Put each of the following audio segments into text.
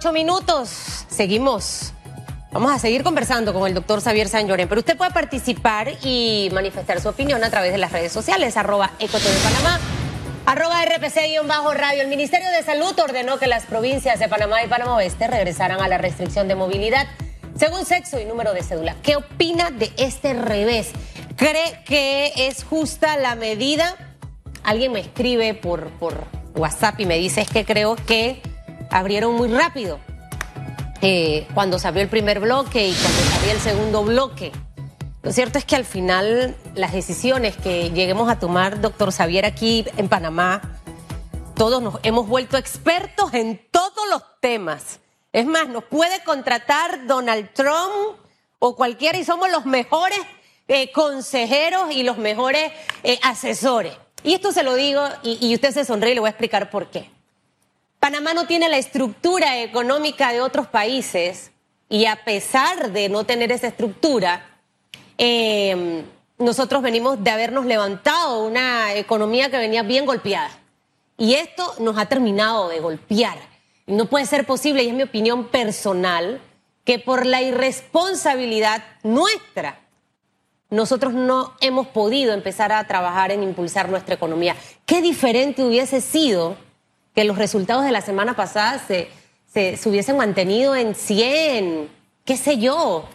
Ocho minutos, seguimos. Vamos a seguir conversando con el doctor Xavier San Lloren, pero usted puede participar y manifestar su opinión a través de las redes sociales, arroba Ecotv Panamá, arroba RPC-radio. El Ministerio de Salud ordenó que las provincias de Panamá y Panamá Oeste regresaran a la restricción de movilidad según sexo y número de cédula. ¿Qué opina de este revés? ¿Cree que es justa la medida? Alguien me escribe por, por WhatsApp y me dice es que creo que abrieron muy rápido. Eh, cuando se abrió el primer bloque y cuando se abrió el segundo bloque. Lo cierto es que al final las decisiones que lleguemos a tomar, doctor Xavier, aquí en Panamá, todos nos hemos vuelto expertos en todos los temas. Es más, nos puede contratar Donald Trump o cualquiera y somos los mejores eh, consejeros y los mejores eh, asesores. Y esto se lo digo y, y usted se sonríe y le voy a explicar por qué. Panamá no tiene la estructura económica de otros países y a pesar de no tener esa estructura, eh, nosotros venimos de habernos levantado una economía que venía bien golpeada. Y esto nos ha terminado de golpear. No puede ser posible, y es mi opinión personal, que por la irresponsabilidad nuestra, nosotros no hemos podido empezar a trabajar en impulsar nuestra economía. Qué diferente hubiese sido que los resultados de la semana pasada se, se, hubiesen mantenido en 100, qué sé yo,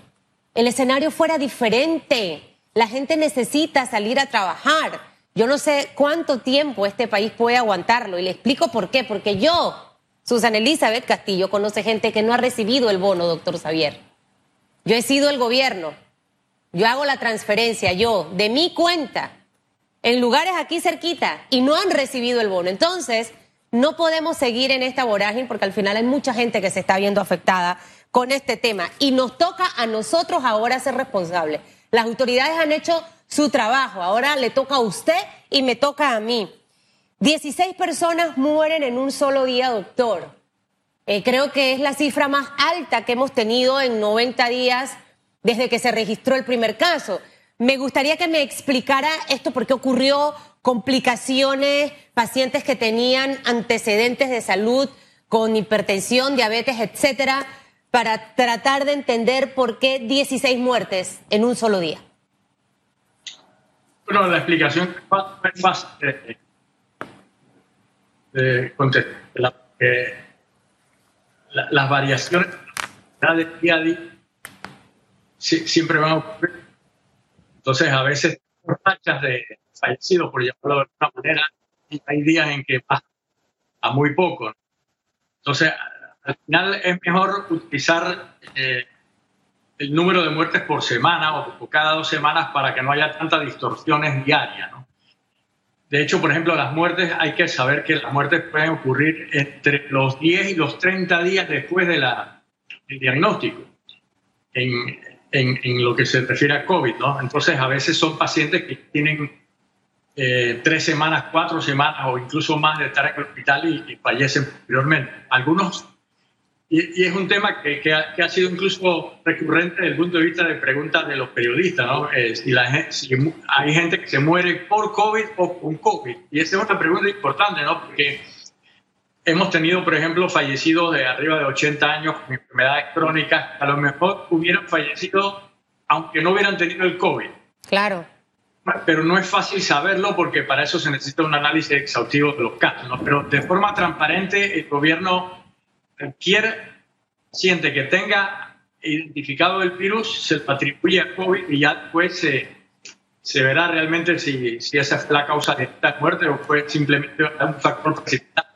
el escenario fuera diferente, la gente necesita salir a trabajar. Yo no sé cuánto tiempo este país puede aguantarlo y le explico por qué, porque yo, Susana Elizabeth Castillo, conoce gente que no ha recibido el bono, doctor Xavier. Yo he sido el gobierno, yo hago la transferencia, yo, de mi cuenta, en lugares aquí cerquita, y no han recibido el bono. Entonces, no podemos seguir en esta vorágine porque al final hay mucha gente que se está viendo afectada con este tema y nos toca a nosotros ahora ser responsables. Las autoridades han hecho su trabajo, ahora le toca a usted y me toca a mí. 16 personas mueren en un solo día, doctor. Eh, creo que es la cifra más alta que hemos tenido en 90 días desde que se registró el primer caso. Me gustaría que me explicara esto, por qué ocurrió, complicaciones, pacientes que tenían antecedentes de salud con hipertensión, diabetes, etcétera, para tratar de entender por qué 16 muertes en un solo día. Bueno, la explicación es fácil de, contestar. las variaciones de día a día siempre van a ocurrir. Entonces, a veces, rachas de fallecidos, por llamarlo de alguna manera, hay días en que a muy poco. Entonces, al final es mejor utilizar eh, el número de muertes por semana o, cada dos semanas para que no haya tantas distorsiones diarias. De hecho, por ejemplo, las muertes, hay que saber que las muertes pueden ocurrir entre los 10 y los 30 días después del diagnóstico, en, en, en, lo que se refiere a COVID. ¿no? Entonces, a veces son pacientes que tienen eh, tres semanas, cuatro semanas o incluso más de estar en el hospital y, fallecen posteriormente. Algunos, y, es un tema que, que, ha, sido incluso recurrente desde el punto de vista de preguntas de los periodistas, ¿no? Eh, si, la, si hay gente que se muere por COVID o con COVID. Y esa es una pregunta importante, ¿no? Porque hemos tenido, por ejemplo, fallecidos de arriba de 80 años con enfermedades crónicas, a lo mejor hubieran fallecido aunque no hubieran tenido el COVID. Claro pero no es fácil saberlo porque para eso se necesita un análisis exhaustivo de los casos. ¿no? Pero de forma transparente, el gobierno quiere, siente que tenga identificado el virus, se lo atribuye a COVID y ya después se, se verá realmente si, si esa es la causa de esta muerte o fue simplemente un factor precipitado.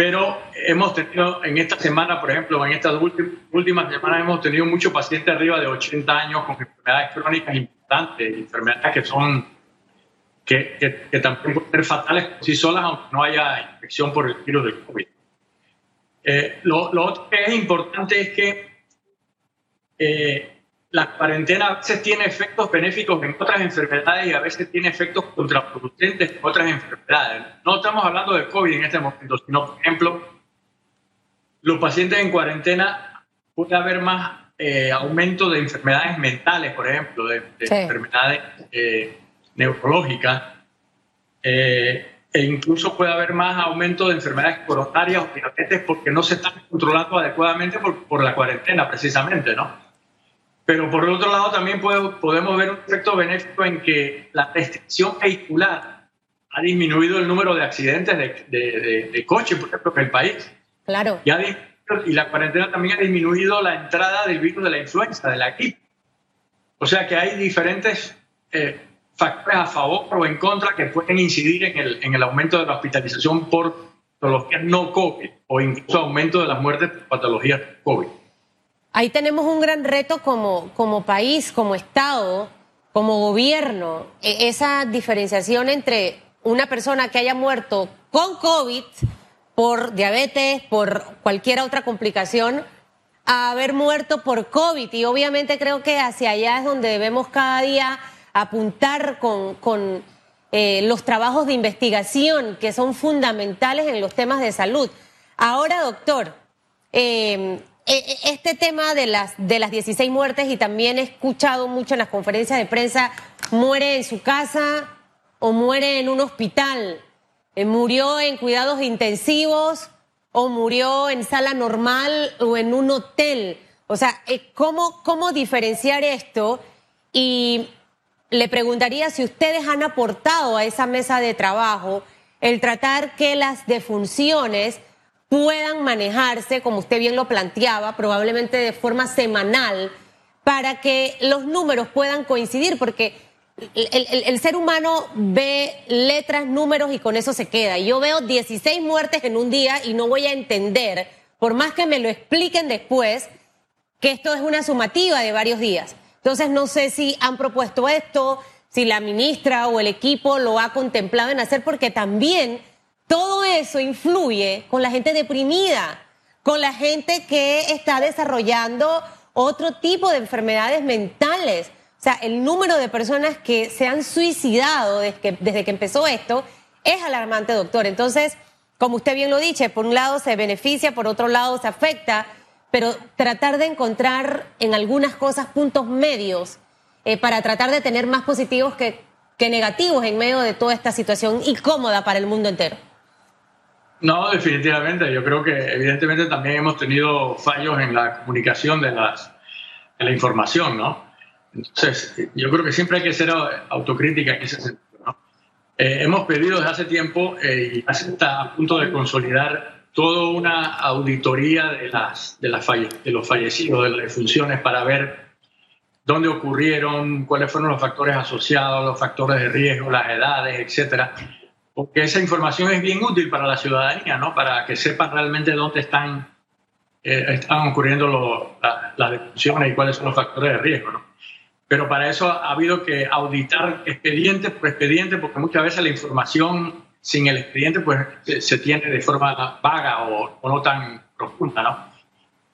Pero hemos tenido en esta semana, por ejemplo, en estas últimas semanas hemos tenido muchos pacientes arriba de 80 años con enfermedades crónicas enfermedades que son que, también pueden ser fatales por sí solas, aunque no haya infección por el virus del COVID. Eh, lo, lo, otro que es importante es que eh, la cuarentena a veces tiene efectos benéficos en otras enfermedades y a veces tiene efectos contraproducentes en otras enfermedades. No estamos hablando de COVID en este momento, sino, por ejemplo, los pacientes en cuarentena puede haber más eh, aumento de enfermedades mentales, por ejemplo, de, enfermedades eh, neurológicas. Eh, e incluso puede haber más aumento de enfermedades coronarias o diabetes porque no se están controlando adecuadamente por, por la cuarentena precisamente, ¿no? Pero por el otro lado también podemos ver un efecto benéfico en que la restricción vehicular ha disminuido el número de accidentes de, de, de, coches, por ejemplo, en el país. Claro. Y, y, la cuarentena también ha disminuido la entrada del virus de la influenza, de la gripe. O sea que hay diferentes eh, factores a favor o en contra que pueden incidir en el, en el aumento de la hospitalización por patologías no COVID o incluso aumento de las muertes por patologías COVID. Ahí tenemos un gran reto como, como país, como Estado, como gobierno, e, esa diferenciación entre una persona que haya muerto con COVID por diabetes, por cualquier otra complicación, a haber muerto por COVID. Y obviamente creo que hacia allá es donde debemos cada día apuntar con, eh, los trabajos de investigación que son fundamentales en los temas de salud. Ahora, doctor, em, e, e, este tema de las, de las 16 muertes y también he escuchado mucho en las conferencias de prensa, muere en su casa o muere en un hospital, eh, murió en cuidados intensivos o murió en sala normal o en un hotel. O sea, eh, ¿cómo, cómo diferenciar esto? Y le preguntaría si ustedes han aportado a esa mesa de trabajo el tratar que las defunciones puedan manejarse, como usted bien lo planteaba, probablemente de forma semanal, para que los números puedan coincidir, porque el, ser humano ve letras, números y con eso se queda. Yo veo 16 muertes en un día y no voy a entender, por más que me lo expliquen después, que esto es una sumativa de varios días. Entonces, no sé si han propuesto esto, si la ministra o el equipo lo ha contemplado en hacer, porque también todo eso influye con la gente deprimida, con la gente que está desarrollando otro tipo de enfermedades mentales. O sea, el número de personas que se han suicidado desde que, empezó esto es alarmante, doctor. Entonces, como usted bien lo dice, por un lado se beneficia, por otro lado se afecta pero tratar de encontrar en algunas cosas puntos medios eh, para tratar de tener más positivos que, que negativos en medio de toda esta situación incómoda para el mundo entero. No, definitivamente. Yo creo que evidentemente también hemos tenido fallos en la comunicación de, las, de la información, ¿no? Entonces, yo creo que siempre hay que ser autocrítica en ese sentido, ¿no? Eh, hemos pedido desde hace tiempo eh, y está a punto de consolidar toda una auditoría de, las, de, las de los fallecidos, de las defunciones, para ver dónde ocurrieron, cuáles fueron los factores asociados, los factores de riesgo, las edades, etcétera. Porque esa información es bien útil para la ciudadanía, ¿no? Para que sepan realmente dónde están, eh, están ocurriendo las defunciones y cuáles son los factores de riesgo, ¿no? Pero para eso ha habido que auditar expediente por expediente, porque muchas veces la información sin el expediente pues se, tiene de forma vaga o, no tan profunda, ¿no?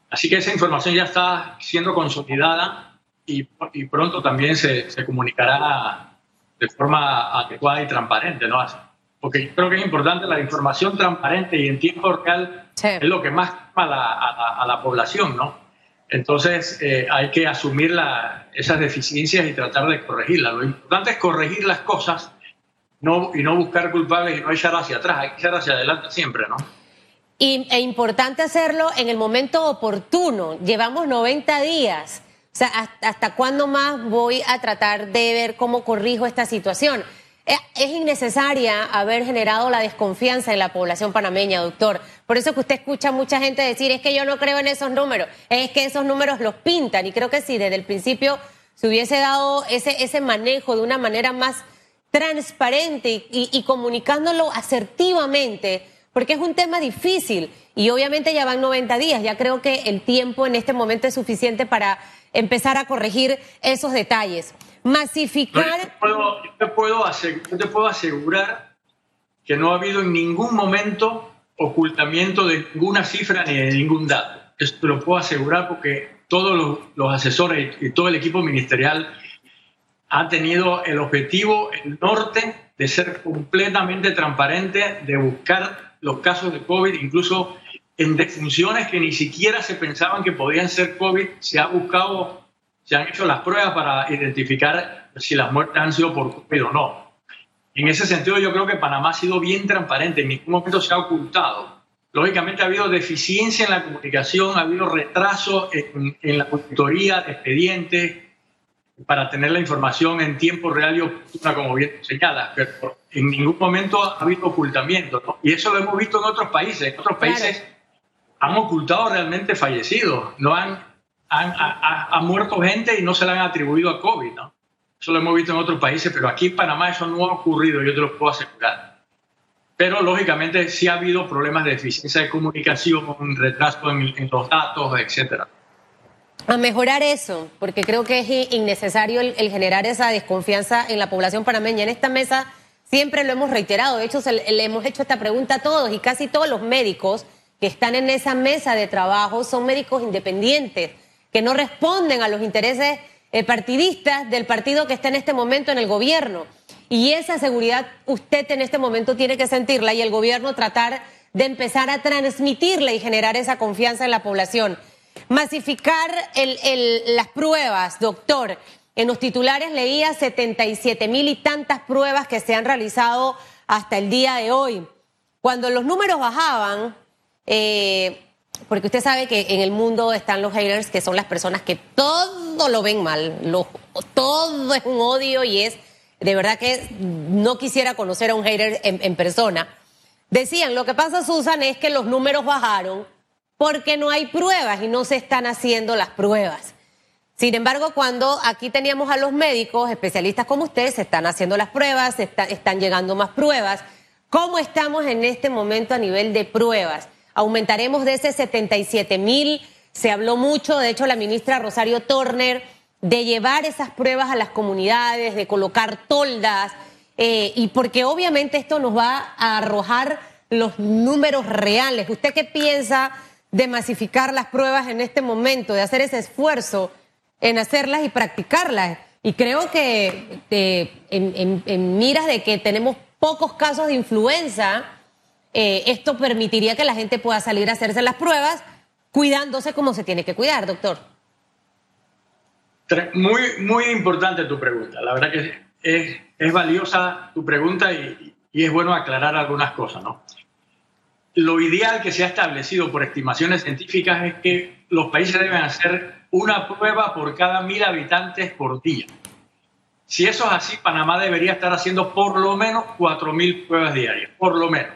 Así que esa información ya está siendo consolidada y, y pronto también se, se, comunicará de forma adecuada y transparente, ¿no? Porque creo que es importante la información transparente y en tiempo real es lo que más a la, a la, población, ¿no? Entonces eh, hay que asumir la, esas deficiencias y tratar de corregirlas. Lo importante es corregir las cosas no, y no buscar culpables y no echar hacia atrás, hay que echar hacia adelante siempre, ¿no? Y, e importante hacerlo en el momento oportuno. Llevamos 90 días. O sea, ¿hasta, cuándo más voy a tratar de ver cómo corrijo esta situación? Eh, es innecesaria haber generado la desconfianza en la población panameña, doctor. Por eso que usted escucha a mucha gente decir, es que yo no creo en esos números, es que esos números los pintan. Y creo que si desde el principio se hubiese dado ese, ese manejo de una manera más transparente y, comunicándolo asertivamente, porque es un tema difícil y obviamente ya van 90 días, ya creo que el tiempo en este momento es suficiente para empezar a corregir esos detalles. Masificar... Yo te puedo, asegurar, que no ha habido en ningún momento ocultamiento de ninguna cifra ni de ningún dato. Esto lo puedo asegurar porque todos los asesores y todo el equipo ministerial ha tenido el objetivo, el norte, de ser completamente transparente, de buscar los casos de COVID, incluso en defunciones que ni siquiera se pensaban que podían ser COVID, se ha buscado, se han hecho las pruebas para identificar si las muertes han sido por COVID o no. En ese sentido, yo creo que Panamá ha sido bien transparente, en ningún momento se ha ocultado. Lógicamente ha habido deficiencia en la comunicación, ha habido retraso en, en la auditoría de expedientes para tener la información en tiempo real y oportuna, como bien señala, pero en ningún momento ha habido ocultamiento. ¿no? Y eso lo hemos visto en otros países. En otros países han ocultado realmente fallecidos, no han, han ha, muerto gente y no se le han atribuido a COVID. ¿no? Eso lo hemos visto en otros países, pero aquí en Panamá eso no ha ocurrido, yo te lo puedo asegurar. Pero lógicamente sí ha habido problemas de eficiencia de comunicación, un retraso en, los datos, etcétera. A mejorar eso, porque creo que es innecesario el, generar esa desconfianza en la población panameña. En esta mesa siempre lo hemos reiterado, de hecho le hemos hecho esta pregunta a todos y casi todos los médicos que están en esa mesa de trabajo son médicos independientes, que no responden a los intereses eh, partidistas del partido que está en este momento en el gobierno. Y esa seguridad usted en este momento tiene que sentirla y el gobierno tratar de empezar a transmitirla y generar esa confianza en la población. Masificar las pruebas, doctor. En los titulares leía 77 mil y tantas pruebas que se han realizado hasta el día de hoy. Cuando los números bajaban, eh, porque usted sabe que en el mundo están los haters, que son las personas que todo lo ven mal, todo es un odio y es de verdad que no quisiera conocer a un hater en, persona. Decían, lo que pasa, Susan, es que los números bajaron porque no hay pruebas y no se están haciendo las pruebas. Sin embargo, cuando aquí teníamos a los médicos, especialistas como ustedes, se están haciendo las pruebas, están llegando más pruebas. ¿Cómo estamos en este momento a nivel de pruebas? Aumentaremos de ese 77 mil. Se habló mucho, de hecho, la ministra Rosario Turner, de llevar esas pruebas a las comunidades, de colocar toldas, eh, y porque obviamente esto nos va a arrojar los números reales. ¿Usted qué piensa de masificar las pruebas en este momento, de hacer ese esfuerzo en hacerlas y practicarlas? Y creo que eh, en miras de que tenemos pocos casos de influenza, eh, esto permitiría que la gente pueda salir a hacerse las pruebas cuidándose como se tiene que cuidar, doctor. Muy, muy importante tu pregunta. La verdad que es, valiosa tu pregunta y, es bueno aclarar algunas cosas. Lo ideal que se ha establecido por estimaciones científicas es que los países deben hacer una prueba por cada mil habitantes por día. Si eso es así, Panamá debería estar haciendo por lo menos 4.000 pruebas diarias, por lo menos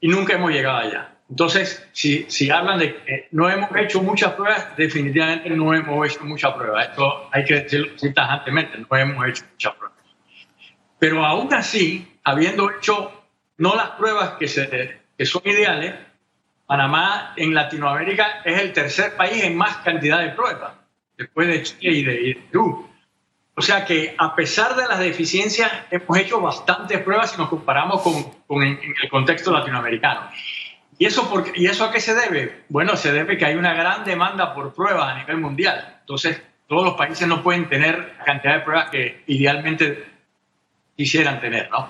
y nunca hemos llegado allá. Entonces, si, si hablan de que no hemos hecho muchas pruebas, definitivamente no hemos hecho muchas pruebas. Esto hay que decirlo tajantemente, no hemos hecho muchas pruebas. Pero aún así, habiendo hecho no las pruebas que, se, que son ideales, Panamá en Latinoamérica es el tercer país en más cantidad de pruebas, después de Chile y de, Perú. O sea que a pesar de las deficiencias, hemos hecho bastantes pruebas si nos comparamos con, en, el contexto latinoamericano. ¿Y eso, por, ¿Y eso a qué se debe? Bueno, se debe que hay una gran demanda por pruebas a nivel mundial. Entonces, todos los países no pueden tener la cantidad de pruebas que idealmente quisieran tener, ¿no?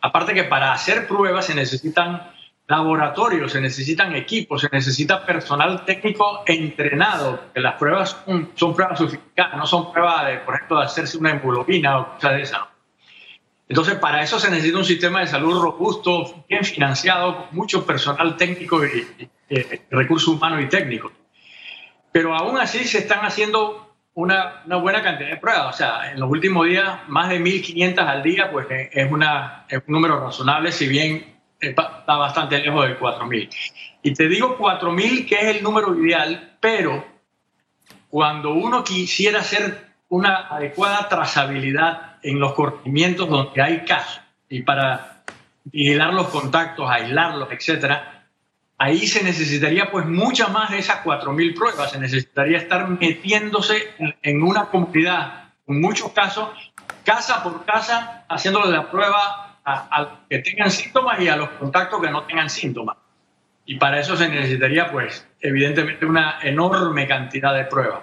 Aparte que para hacer pruebas se necesitan laboratorios, se necesitan equipos, se necesita personal técnico entrenado, que las pruebas son, pruebas sofisticadas, no son pruebas, de, por ejemplo, de hacerse una hemoglobina o cosas de esa. Entonces, para eso se necesita un sistema de salud robusto, bien financiado, con mucho personal técnico y, recursos humanos y técnicos. Pero aún así se están haciendo una, buena cantidad de pruebas. O sea, en los últimos días, más de 1.500 al día, pues es un número razonable, si bien está bastante lejos del 4.000. Y te digo 4.000 que es el número ideal, pero cuando uno quisiera hacer una adecuada trazabilidad en los corrimientos donde hay casos y para vigilar los contactos, aislarlos, etcétera, ahí se necesitaría pues muchas más de esas 4.000 pruebas. Se necesitaría estar metiéndose en una comunidad, en muchos casos, casa por casa, haciéndole la prueba a, los que tengan síntomas y a los contactos que no tengan síntomas. Y para eso se necesitaría, pues, evidentemente una enorme cantidad de pruebas.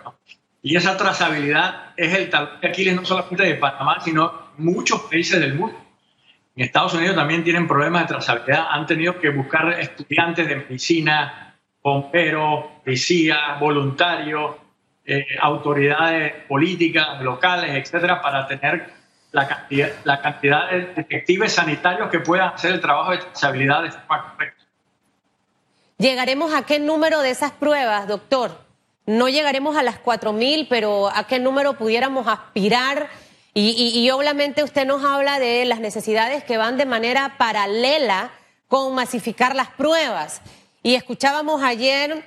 Y esa trazabilidad es el tal de Aquiles no solamente de Panamá, sino muchos países del mundo. En Estados Unidos también tienen problemas de trazabilidad. Han tenido que buscar estudiantes de medicina, bomberos, policías, voluntarios, eh, autoridades políticas locales, etcétera, para tener la cantidad, la cantidad de detectives sanitarios que puedan hacer el trabajo de trazabilidad de forma. ¿Llegaremos a qué número de esas pruebas, doctor? No llegaremos a las 4.000, pero ¿a qué número pudiéramos aspirar? Y, obviamente usted nos habla de las necesidades que van de manera paralela con masificar las pruebas. Y escuchábamos ayer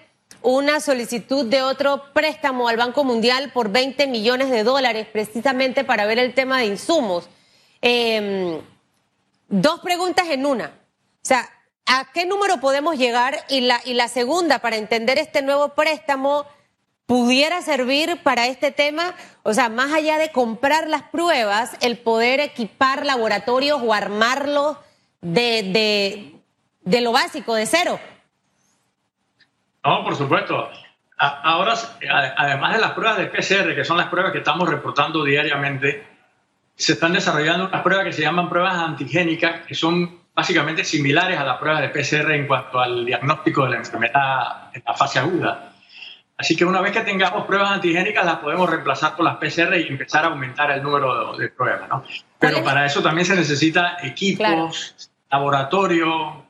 una solicitud de otro préstamo al Banco Mundial por 20 millones de dólares precisamente para ver el tema de insumos. Em, dos preguntas en una. O sea, ¿a qué número podemos llegar? Y la, y la segunda, para entender este nuevo préstamo, pudiera servir para este tema, o sea, más allá de comprar las pruebas, el poder equipar laboratorios o armarlos de, de, lo básico, de cero. No, por supuesto. Ahora, además de las pruebas de PCR, que son las pruebas que estamos reportando diariamente, se están desarrollando unas pruebas que se llaman pruebas antigénicas, que son básicamente similares a las pruebas de PCR en cuanto al diagnóstico de la enfermedad en la fase aguda. Así que una vez que tengamos pruebas antigénicas, las podemos reemplazar por las PCR y empezar a aumentar el número de, pruebas, ¿no? Pero para eso también se necesita equipos, laboratorio,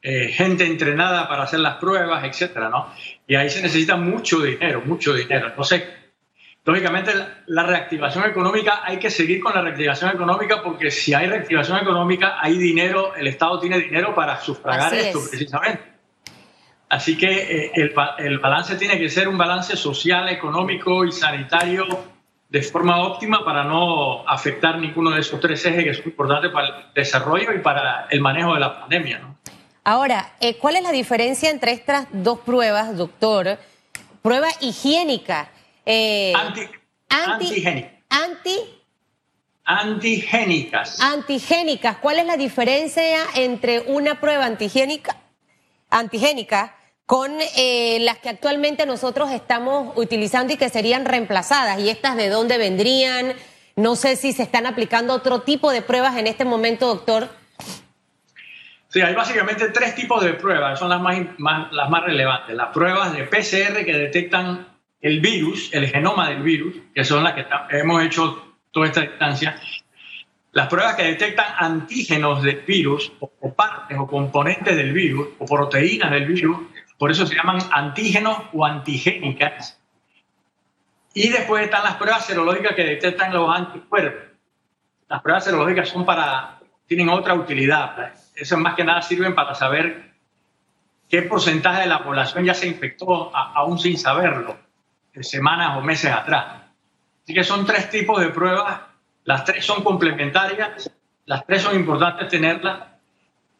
eh, gente entrenada para hacer las pruebas, etcétera, ¿no? Y ahí se necesita mucho dinero, mucho dinero. Entonces, lógicamente, la reactivación económica, hay que seguir con la reactivación económica porque si hay reactivación económica, hay dinero, el Estado tiene dinero para sufragar esto precisamente. Así que eh, el, balance tiene que ser un balance social, económico y sanitario de forma óptima para no afectar ninguno de esos tres ejes que son importantes para el desarrollo y para el manejo de la pandemia. Ahora, eh, ¿cuál es la diferencia entre estas dos pruebas, doctor? Prueba higiénica. Eh, anti, antigénica. Anti, antigénicas. Antigénicas. ¿Cuál es la diferencia entre una prueba antigénica, antigénica con eh, las que actualmente nosotros estamos utilizando y que serían reemplazadas. ¿Y estas de dónde vendrían? No sé si se están aplicando otro tipo de pruebas en este momento, doctor. Sí, hay básicamente tres tipos de pruebas, son las más, las más relevantes. Las pruebas de PCR que detectan el virus, el genoma del virus, que son las que hemos hecho toda esta distancia. Las pruebas que detectan antígenos del virus, o partes o componentes del virus, o proteínas del virus, por eso se llaman antígenos o antigénicas. Y después están las pruebas serológicas que detectan los anticuerpos. Las pruebas serológicas son para, tienen otra utilidad. Esas más que nada sirven para saber qué porcentaje de la población ya se infectó aún sin saberlo, semanas o meses atrás. Así que son tres tipos de pruebas, las tres son complementarias, las tres son importantes tenerlas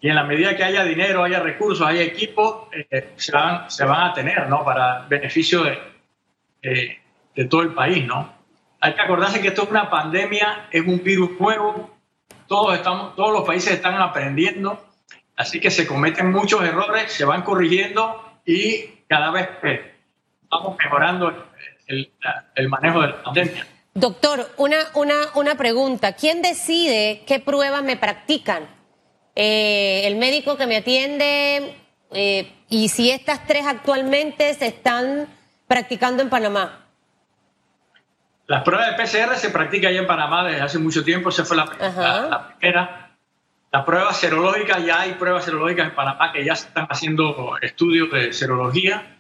y en la medida que haya dinero, haya recursos, haya equipos, eh, se, van, se van a tener, ¿no? Para beneficio de, de, todo el país, ¿no? Hay que acordarse que esto es una pandemia, es un virus nuevo, todos, estamos, todos los países están aprendiendo, así que se cometen muchos errores, se van corrigiendo y cada vez eh, vamos mejorando el, el, manejo de la pandemia. Doctor, una, una, una pregunta. ¿Quién decide qué pruebas me practican? Eh, el médico que me atiende eh, y si estas tres actualmente se están practicando en Panamá. Las pruebas de PCR se practican ya en Panamá desde hace mucho tiempo, esa fue la, primera. Las pruebas serológicas, ya hay pruebas serológicas en Panamá que ya se están haciendo estudios de serología.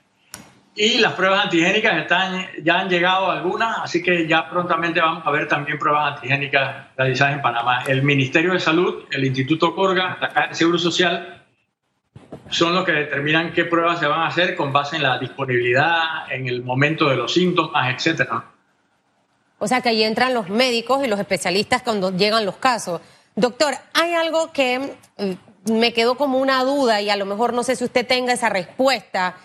Y las pruebas antigénicas están, ya han llegado algunas, así que ya prontamente vamos a ver también pruebas antigénicas realizadas en Panamá. El Ministerio de Salud, el Instituto Corga, la Seguro Social, son los que determinan qué pruebas se van a hacer con base en la disponibilidad, en el momento de los síntomas, etcétera. O sea que ahí entran los médicos y los especialistas cuando llegan los casos. Doctor, hay algo que mm, me quedó como una duda y a lo mejor no sé si usted tenga esa respuesta.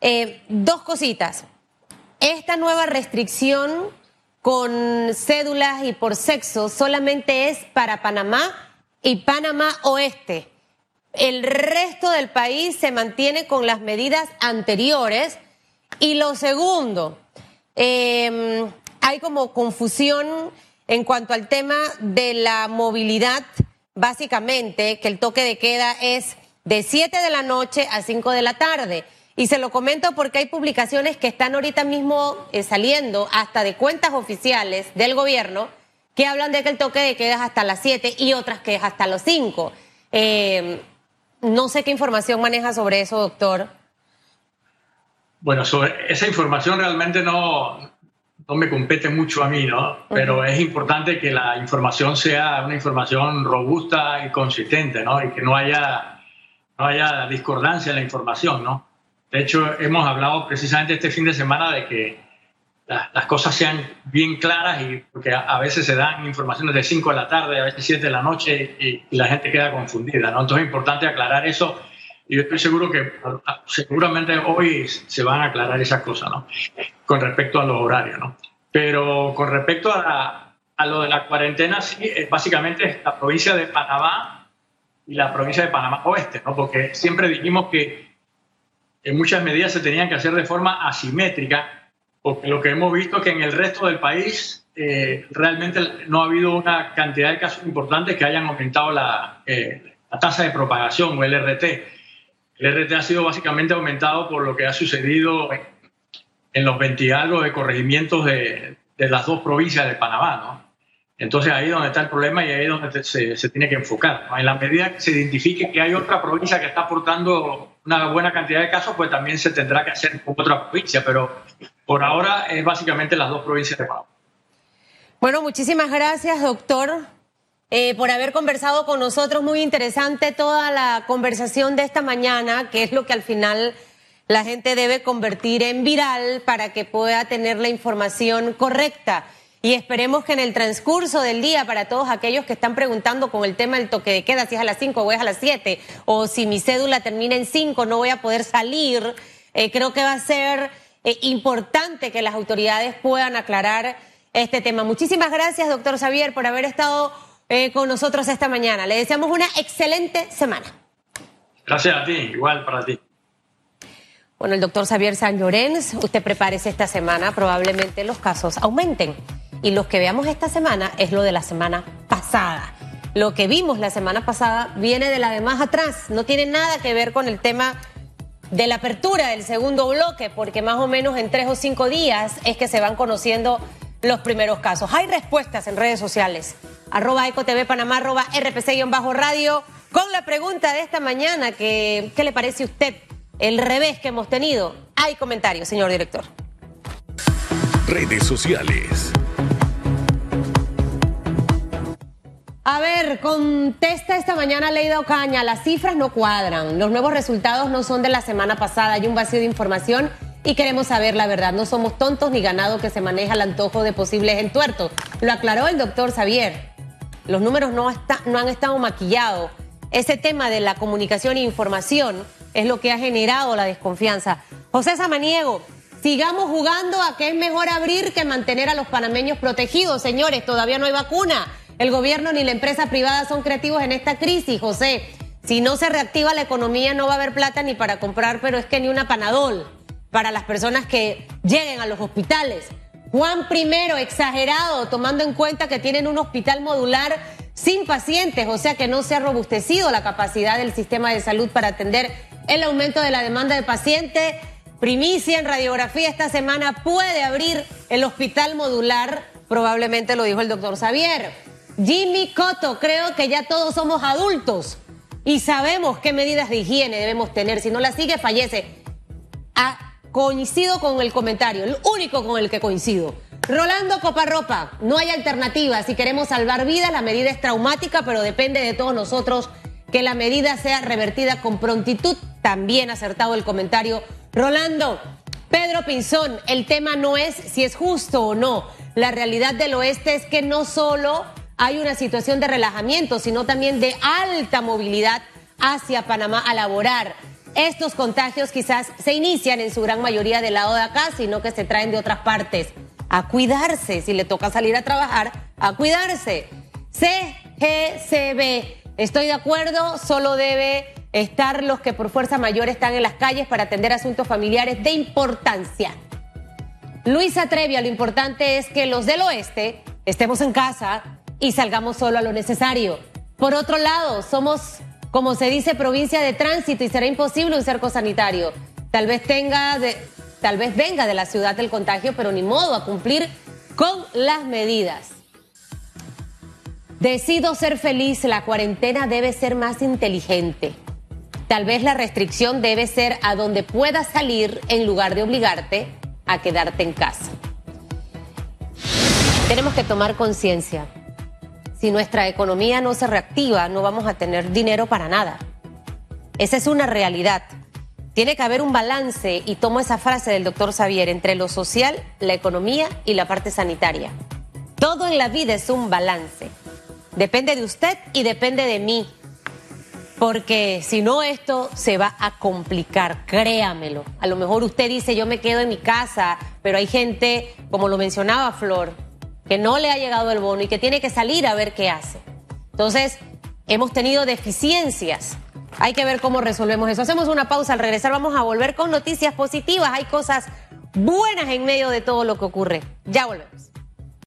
Eh, dos cositas. Esta nueva restricción con cédulas y por sexo solamente es para Panamá y Panamá Oeste. El resto del país se mantiene con las medidas anteriores. Y lo segundo, em, hay como confusión en cuanto al tema de la movilidad, básicamente, que el toque de queda es de 7 de la noche a 5 de la tarde. Y se lo comento porque hay publicaciones que están ahorita mismo eh, saliendo hasta de cuentas oficiales del gobierno que hablan de que el toque de queda es hasta las 7 y otras que es hasta los 5. Eh, no sé qué información maneja sobre eso, doctor. Bueno, esa información realmente no, no me compete mucho a mí, ¿no? Pero es importante que la información sea una información robusta y consistente, ¿no? Y que no haya, no haya discordancia en la información, ¿no? De hecho, hemos hablado precisamente este fin de semana de que las cosas sean bien claras y porque a, veces se dan informaciones de 5 de la tarde, a veces 7 de la noche y, la gente queda confundida. ¿no? Entonces es importante aclarar eso y yo estoy seguro que seguramente hoy se van a aclarar esas cosas ¿no? con respecto a los horarios. ¿no? Pero con respecto a, a lo de la cuarentena, sí, básicamente es la provincia de Panamá y la provincia de Panamá Oeste, ¿no? porque siempre dijimos que en muchas medidas se tenían que hacer de forma asimétrica porque lo que hemos visto es que en el resto del país eh, realmente no ha habido una cantidad de casos importantes que hayan aumentado la, eh, la, tasa de propagación o el RT. El RT ha sido básicamente aumentado por lo que ha sucedido en los 20 algo de corregimientos de, de, las dos provincias de Panamá. ¿no? Entonces ahí es donde está el problema y ahí es donde se, se tiene que enfocar. En la medida que se identifique que hay otra provincia que está aportando una buena cantidad de casos, pues también se tendrá que hacer con otra provincia, pero por ahora es básicamente las dos provincias de Panamá. Bueno, muchísimas gracias, doctor, eh, por haber conversado con nosotros. Muy interesante toda la conversación de esta mañana, que es lo que al final la gente debe convertir en viral para que pueda tener la información correcta. Y esperemos que en el transcurso del día, para todos aquellos que están preguntando con el tema del toque de queda, si es a las 5 o es a las 7, o si mi cédula termina en 5, no voy a poder salir, eh, creo que va a ser eh, importante que las autoridades puedan aclarar este tema. Muchísimas gracias, doctor Xavier, por haber estado eh, con nosotros esta mañana. Le deseamos una excelente semana. Gracias a ti, igual para ti. Bueno, el doctor Xavier San Llorens, usted prepárese esta semana, probablemente los casos aumenten. Y los que veamos esta semana es lo de la semana pasada. Lo que vimos la semana pasada viene de la de más atrás, no tiene nada que ver con el tema de la apertura del segundo bloque, porque más o menos en tres o cinco días es que se van conociendo los primeros casos. Hay respuestas en redes sociales. Arroba EcoTV Panamá, arroba RPC-radio, con la pregunta de esta mañana, que, ¿qué le parece a usted el revés que hemos tenido? Hay comentarios, señor director. Redes sociales. A ver, contesta esta mañana Leida Ocaña, las cifras no cuadran, los nuevos resultados no son de la semana pasada, hay un vacío de información y queremos saber la verdad, no somos tontos ni ganado que se maneja el antojo de posibles entuertos. Lo aclaró el doctor Xavier, los números no, han estado maquillados. Ese tema de la comunicación e información es lo que ha generado la desconfianza. José Samaniego, sigamos jugando a que es mejor abrir que mantener a los panameños protegidos, señores, todavía no hay vacuna el gobierno ni la empresa privada son creativos en esta crisis, José. Si no se reactiva la economía no va a haber plata ni para comprar, pero es que ni una panadol para las personas que lleguen a los hospitales. Juan primero, exagerado, tomando en cuenta que tienen un hospital modular sin pacientes, o sea que no se ha robustecido la capacidad del sistema de salud para atender el aumento de la demanda de pacientes. Primicia en radiografía esta semana puede abrir el hospital modular, probablemente lo dijo el doctor Xavier. Jimmy Cotto, creo que ya todos somos adultos y sabemos qué medidas de higiene debemos tener. Si no las sigue, fallece. Coincido con el comentario, el único con el que coincido. Rolando Coparropa, no hay alternativa. Si queremos salvar vidas, la medida es traumática, pero depende de todos nosotros que la medida sea revertida con prontitud. También acertado el comentario. Rolando, Pedro Pinzón, el tema no es si es justo o no. La realidad del oeste es que no solo hay una situación de relajamiento, sino también de alta movilidad hacia Panamá a laborar. Estos contagios quizás se inician en su gran mayoría del lado de acá, sino que se traen de otras partes. A cuidarse, si le toca salir a trabajar, a cuidarse. CGCB, estoy de acuerdo, solo debe estar los que por fuerza mayor están en las calles para atender asuntos familiares de importancia. Luisa Trevia, lo importante es que los del oeste estemos en casa, y salgamos solo a lo necesario. Por otro lado, somos, como se dice, provincia de tránsito y será imposible un cerco sanitario. Tal vez tenga de, tal vez venga de la ciudad del contagio, pero ni modo a cumplir con las medidas. Decido ser feliz, la cuarentena debe ser más inteligente. Tal vez la restricción debe ser a donde puedas salir en lugar de obligarte a quedarte en casa. Tenemos que tomar conciencia. Si nuestra economía no se reactiva, no vamos a tener dinero para nada. Esa es una realidad. Tiene que haber un balance, y tomo esa frase del doctor Xavier, entre lo social, la economía y la parte sanitaria. Todo en la vida es un balance. Depende de usted y depende de mí. Porque si no, esto se va a complicar, créamelo. A lo mejor usted dice, yo me quedo en mi casa, pero hay gente, como lo mencionaba Flor, que no le ha llegado el bono y que tiene que salir a ver qué hace. Entonces, hemos tenido deficiencias. Hay que ver cómo resolvemos eso. Hacemos una pausa al regresar. Vamos a volver con noticias positivas. Hay cosas buenas en medio de todo lo que ocurre. Ya volvemos.